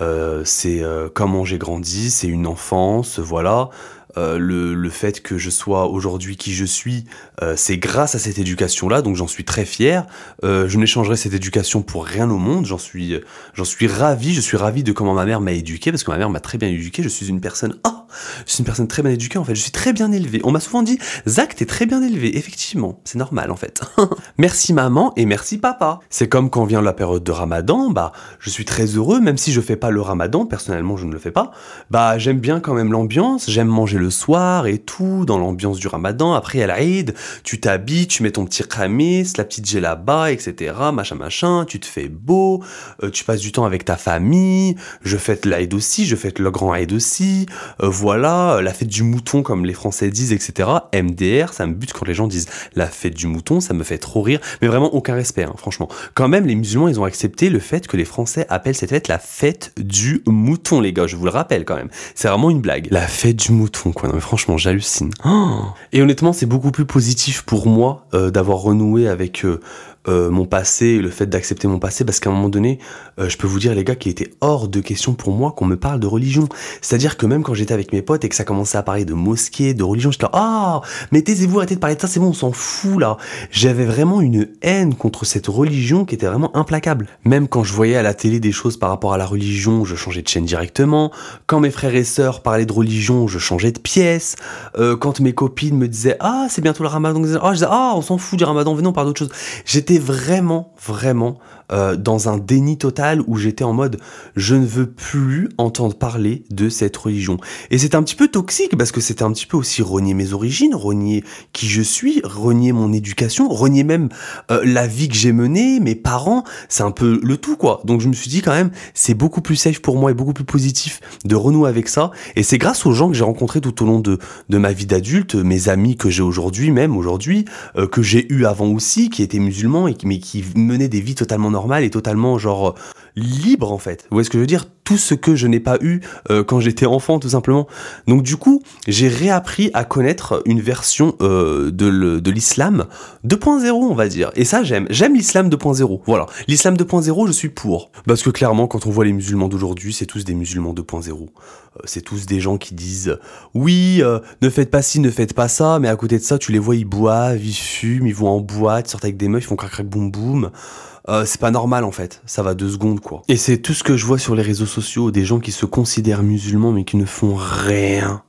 Euh, c'est euh, comment j'ai grandi, c'est une enfance, voilà. Euh, le, le, fait que je sois aujourd'hui qui je suis, euh, c'est grâce à cette éducation-là, donc j'en suis très fier. Euh, je n'échangerai cette éducation pour rien au monde. J'en suis, j'en suis ravi. Je suis ravi de comment ma mère m'a éduqué, parce que ma mère m'a très bien éduqué. Je suis une personne, oh, je suis une personne très bien éduquée en fait. Je suis très bien élevé. On m'a souvent dit, Zach, t'es très bien élevé. Effectivement, c'est normal en fait. merci maman et merci papa. C'est comme quand vient la période de Ramadan, bah, je suis très heureux, même si je fais pas le Ramadan. Personnellement, je ne le fais pas. Bah, j'aime bien quand même l'ambiance. J'aime manger le soir et tout, dans l'ambiance du ramadan. Après, à l'Aïd, tu t'habilles, tu mets ton petit khamis, la petite là-bas, etc., machin, machin, tu te fais beau, euh, tu passes du temps avec ta famille, je fête l'Aïd aussi, je fête le grand Aïd aussi, euh, voilà, la fête du mouton, comme les Français disent, etc., MDR, ça me bute quand les gens disent la fête du mouton, ça me fait trop rire, mais vraiment aucun respect, hein, franchement. Quand même, les musulmans, ils ont accepté le fait que les Français appellent cette fête la fête du mouton, les gars, je vous le rappelle quand même. C'est vraiment une blague. La fête du mouton, quoi. Non, mais franchement, j'hallucine. et honnêtement, c'est beaucoup plus positif pour moi euh, d'avoir renoué avec euh, euh, mon passé, le fait d'accepter mon passé, parce qu'à un moment donné, euh, je peux vous dire les gars qu'il était hors de question pour moi qu'on me parle de religion. C'est-à-dire que même quand j'étais avec mes potes et que ça commençait à parler de mosquée, de religion, j'étais là, ah, mais taisez-vous, arrêtez de parler de ça, c'est bon, on s'en fout là. J'avais vraiment une haine contre cette religion qui était vraiment implacable. Même quand je voyais à la télé des choses par rapport à la religion, je changeais de chaîne directement. Quand mes frères et sœurs parlaient de religion, je changeais de pièce. Euh, quand mes copines me disaient, ah, c'est bientôt le ramadan, ah, je disais, ah, on s'en fout du ramadan, venons par d'autres choses. J'étais vraiment, vraiment euh, dans un déni total où j'étais en mode je ne veux plus entendre parler de cette religion. Et c'est un petit peu toxique parce que c'était un petit peu aussi renier mes origines, renier qui je suis, renier mon éducation, renier même euh, la vie que j'ai menée, mes parents, c'est un peu le tout quoi. Donc je me suis dit quand même c'est beaucoup plus safe pour moi et beaucoup plus positif de renouer avec ça. Et c'est grâce aux gens que j'ai rencontrés tout au long de, de ma vie d'adulte, mes amis que j'ai aujourd'hui, même aujourd'hui, euh, que j'ai eu avant aussi, qui étaient musulmans et qui, mais qui menaient des vies totalement normal et totalement genre libre en fait. Vous voyez ce que je veux dire? Tout ce que je n'ai pas eu euh, quand j'étais enfant tout simplement. Donc du coup, j'ai réappris à connaître une version euh, de, l'islam 2.0 on va dire. Et ça j'aime. J'aime l'islam 2.0. Voilà. L'islam 2.0 je suis pour. Parce que clairement quand on voit les musulmans d'aujourd'hui c'est tous des musulmans 2.0. Euh, c'est tous des gens qui disent oui ne faites pas ci, ne faites pas ça, mais à côté de ça tu les vois ils boivent, ils fument, ils vont en boîte, ils sortent avec des meufs, ils font crac crac boum boum. Euh, c'est pas normal en fait, ça va deux secondes quoi. Et c'est tout ce que je vois sur les réseaux sociaux, des gens qui se considèrent musulmans mais qui ne font rien,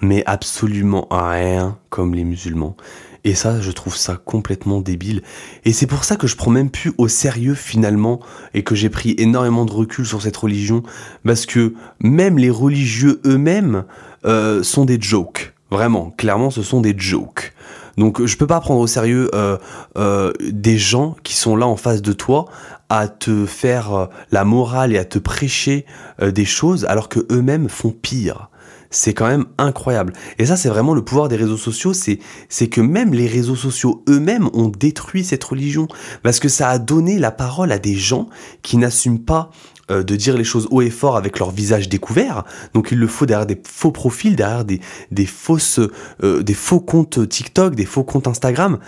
mais absolument rien comme les musulmans. Et ça, je trouve ça complètement débile. Et c'est pour ça que je prends même plus au sérieux finalement et que j'ai pris énormément de recul sur cette religion, parce que même les religieux eux-mêmes euh, sont des jokes. Vraiment, clairement, ce sont des jokes. Donc je peux pas prendre au sérieux euh, euh, des gens qui sont là en face de toi à te faire euh, la morale et à te prêcher des choses alors que eux-mêmes font pire. C'est quand même incroyable. Et ça, c'est vraiment le pouvoir des réseaux sociaux. C'est, c'est que même les réseaux sociaux eux-mêmes ont détruit cette religion. Parce que ça a donné la parole à des gens qui n'assument pas euh, de dire les choses haut et fort avec leur visage découvert. Donc il le faut derrière des faux profils, derrière des, des fausses, euh, des faux comptes TikTok, des faux comptes Instagram.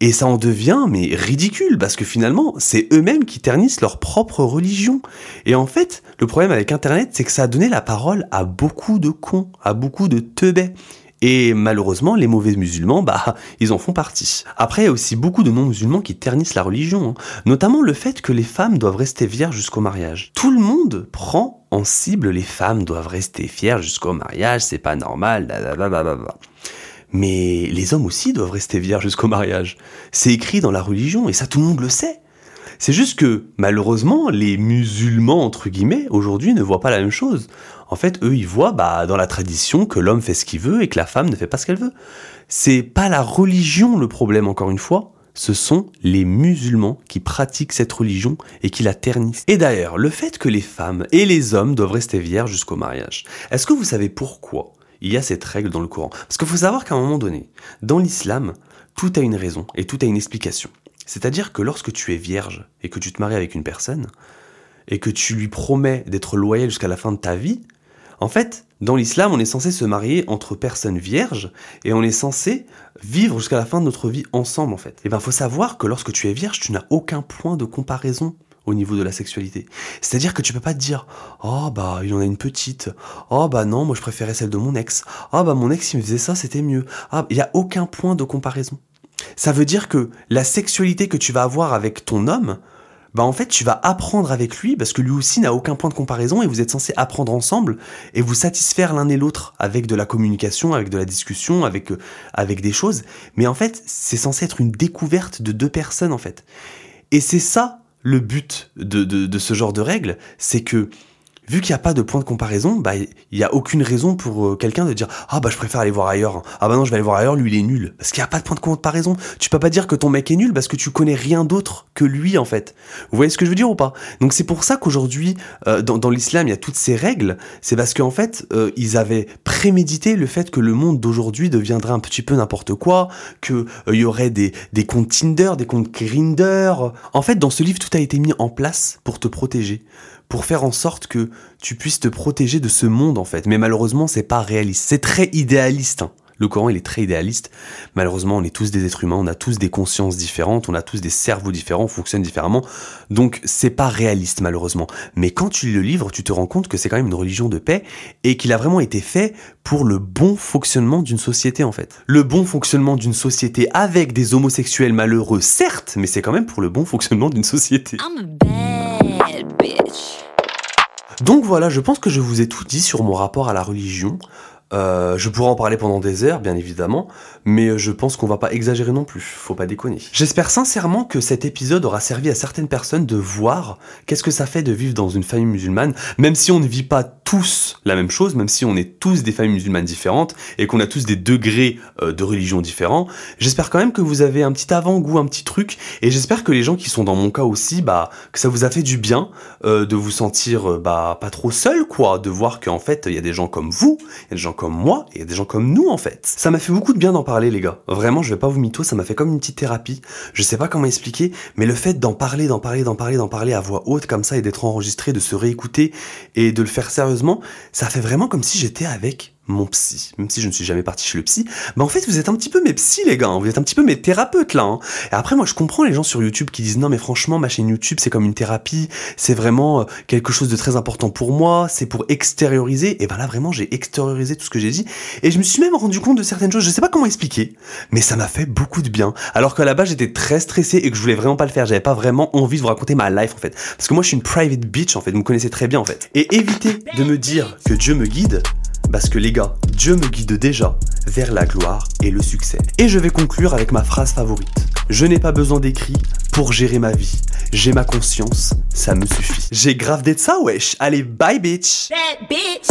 Et ça en devient mais ridicule parce que finalement c'est eux-mêmes qui ternissent leur propre religion. Et en fait le problème avec Internet c'est que ça a donné la parole à beaucoup de cons, à beaucoup de teubés. Et malheureusement, les mauvais musulmans, bah, ils en font partie. Après, il y a aussi beaucoup de non-musulmans qui ternissent la religion, hein. notamment le fait que les femmes doivent rester vierges jusqu'au mariage. Tout le monde prend en cible les femmes doivent rester vierges jusqu'au mariage, c'est pas normal, Mais les hommes aussi doivent rester vierges jusqu'au mariage. C'est écrit dans la religion et ça tout le monde le sait. C'est juste que, malheureusement, les musulmans, entre guillemets, aujourd'hui ne voient pas la même chose. En fait, eux, ils voient, bah, dans la tradition, que l'homme fait ce qu'il veut et que la femme ne fait pas ce qu'elle veut. C'est pas la religion le problème, encore une fois. Ce sont les musulmans qui pratiquent cette religion et qui la ternissent. Et d'ailleurs, le fait que les femmes et les hommes doivent rester vierges jusqu'au mariage, est-ce que vous savez pourquoi il y a cette règle dans le Coran? Parce qu'il faut savoir qu'à un moment donné, dans l'islam, tout a une raison et tout a une explication. C'est-à-dire que lorsque tu es vierge et que tu te maries avec une personne, et que tu lui promets d'être loyal jusqu'à la fin de ta vie, en fait, dans l'islam, on est censé se marier entre personnes vierges et on est censé vivre jusqu'à la fin de notre vie ensemble, en fait. Et eh ben, faut savoir que lorsque tu es vierge, tu n'as aucun point de comparaison au niveau de la sexualité. C'est-à-dire que tu peux pas te dire "Oh bah, il en a une petite. Oh bah non, moi je préférais celle de mon ex. Oh bah mon ex il me faisait ça, c'était mieux." Ah, il y a aucun point de comparaison. Ça veut dire que la sexualité que tu vas avoir avec ton homme, bah en fait tu vas apprendre avec lui parce que lui aussi n'a aucun point de comparaison et vous êtes censés apprendre ensemble et vous satisfaire l'un et l'autre avec de la communication, avec de la discussion, avec euh, avec des choses. Mais en fait c'est censé être une découverte de deux personnes en fait. Et c'est ça le but de, de, de ce genre de règles, c'est que vu qu'il n'y a pas de point de comparaison, bah il n'y a aucune raison pour euh, quelqu'un de dire ah bah je préfère aller voir ailleurs. Ah bah non je vais aller voir ailleurs, lui il est nul. Parce qu'il n'y a pas de point de comparaison. Tu peux pas dire que ton mec est nul parce que tu connais rien d'autre que lui en fait. Vous voyez ce que je veux dire ou pas? Donc c'est pour ça qu'aujourd'hui euh, dans, l'islam il y a toutes ces règles. C'est parce qu'en fait euh, ils avaient prémédité le fait que le monde d'aujourd'hui deviendrait un petit peu n'importe quoi, que il y aurait des des comptes Tinder, des comptes Grinder. En fait dans ce livre tout a été mis en place pour te protéger pour faire en sorte que tu puisses te protéger de ce monde en fait. Mais malheureusement, c'est pas réaliste. C'est très idéaliste. Hein. Le Coran, il est très idéaliste. Malheureusement, on est tous des êtres humains, on a tous des consciences différentes, on a tous des cerveaux différents, on fonctionne différemment. Donc, c'est pas réaliste, malheureusement. Mais quand tu lis le livre, tu te rends compte que c'est quand même une religion de paix et qu'il a vraiment été fait pour le bon fonctionnement d'une société, en fait. Le bon fonctionnement d'une société avec des homosexuels malheureux, certes, mais c'est quand même pour le bon fonctionnement d'une société. Donc voilà, je pense que je vous ai tout dit sur mon rapport à la religion. Euh, je pourrais en parler pendant des heures, bien évidemment, mais je pense qu'on va pas exagérer non plus, faut pas déconner. J'espère sincèrement que cet épisode aura servi à certaines personnes de voir qu'est-ce que ça fait de vivre dans une famille musulmane, même si on ne vit pas tous la même chose, même si on est tous des familles musulmanes différentes et qu'on a tous des degrés euh, de religion différents. J'espère quand même que vous avez un petit avant-goût, un petit truc, et j'espère que les gens qui sont dans mon cas aussi, bah, que ça vous a fait du bien euh, de vous sentir euh, bah pas trop seul, quoi, de voir qu'en fait il y a des gens comme vous, il y a des gens comme moi, et il y a des gens comme nous en fait. Ça m'a fait beaucoup de bien d'en parler, les gars. Vraiment, je vais pas vous mytho, ça m'a fait comme une petite thérapie. Je sais pas comment expliquer, mais le fait d'en parler, d'en parler, d'en parler, d'en parler à voix haute comme ça et d'être enregistré, de se réécouter et de le faire sérieusement, ça fait vraiment comme si j'étais avec mon psy, même si je ne suis jamais parti chez le psy, bah en fait vous êtes un petit peu mes psys les gars, hein. vous êtes un petit peu mes thérapeutes là. Hein. Et après moi je comprends les gens sur YouTube qui disent non mais franchement ma chaîne YouTube c'est comme une thérapie, c'est vraiment euh, quelque chose de très important pour moi, c'est pour extérioriser. Et ben là vraiment j'ai extériorisé tout ce que j'ai dit et je me suis même rendu compte de certaines choses, je sais pas comment expliquer, mais ça m'a fait beaucoup de bien. Alors qu'à la base j'étais très stressé et que je voulais vraiment pas le faire, j'avais pas vraiment envie de vous raconter ma life en fait, parce que moi je suis une private bitch en fait, vous me connaissez très bien en fait. Et évitez de me dire que Dieu me guide parce que les gars, Dieu me guide déjà vers la gloire et le succès. Et je vais conclure avec ma phrase favorite. Je n'ai pas besoin d'écrit pour gérer ma vie. J'ai ma conscience, ça me suffit. J'ai grave d'être ça, wesh. Allez, bye bitch. Bitch.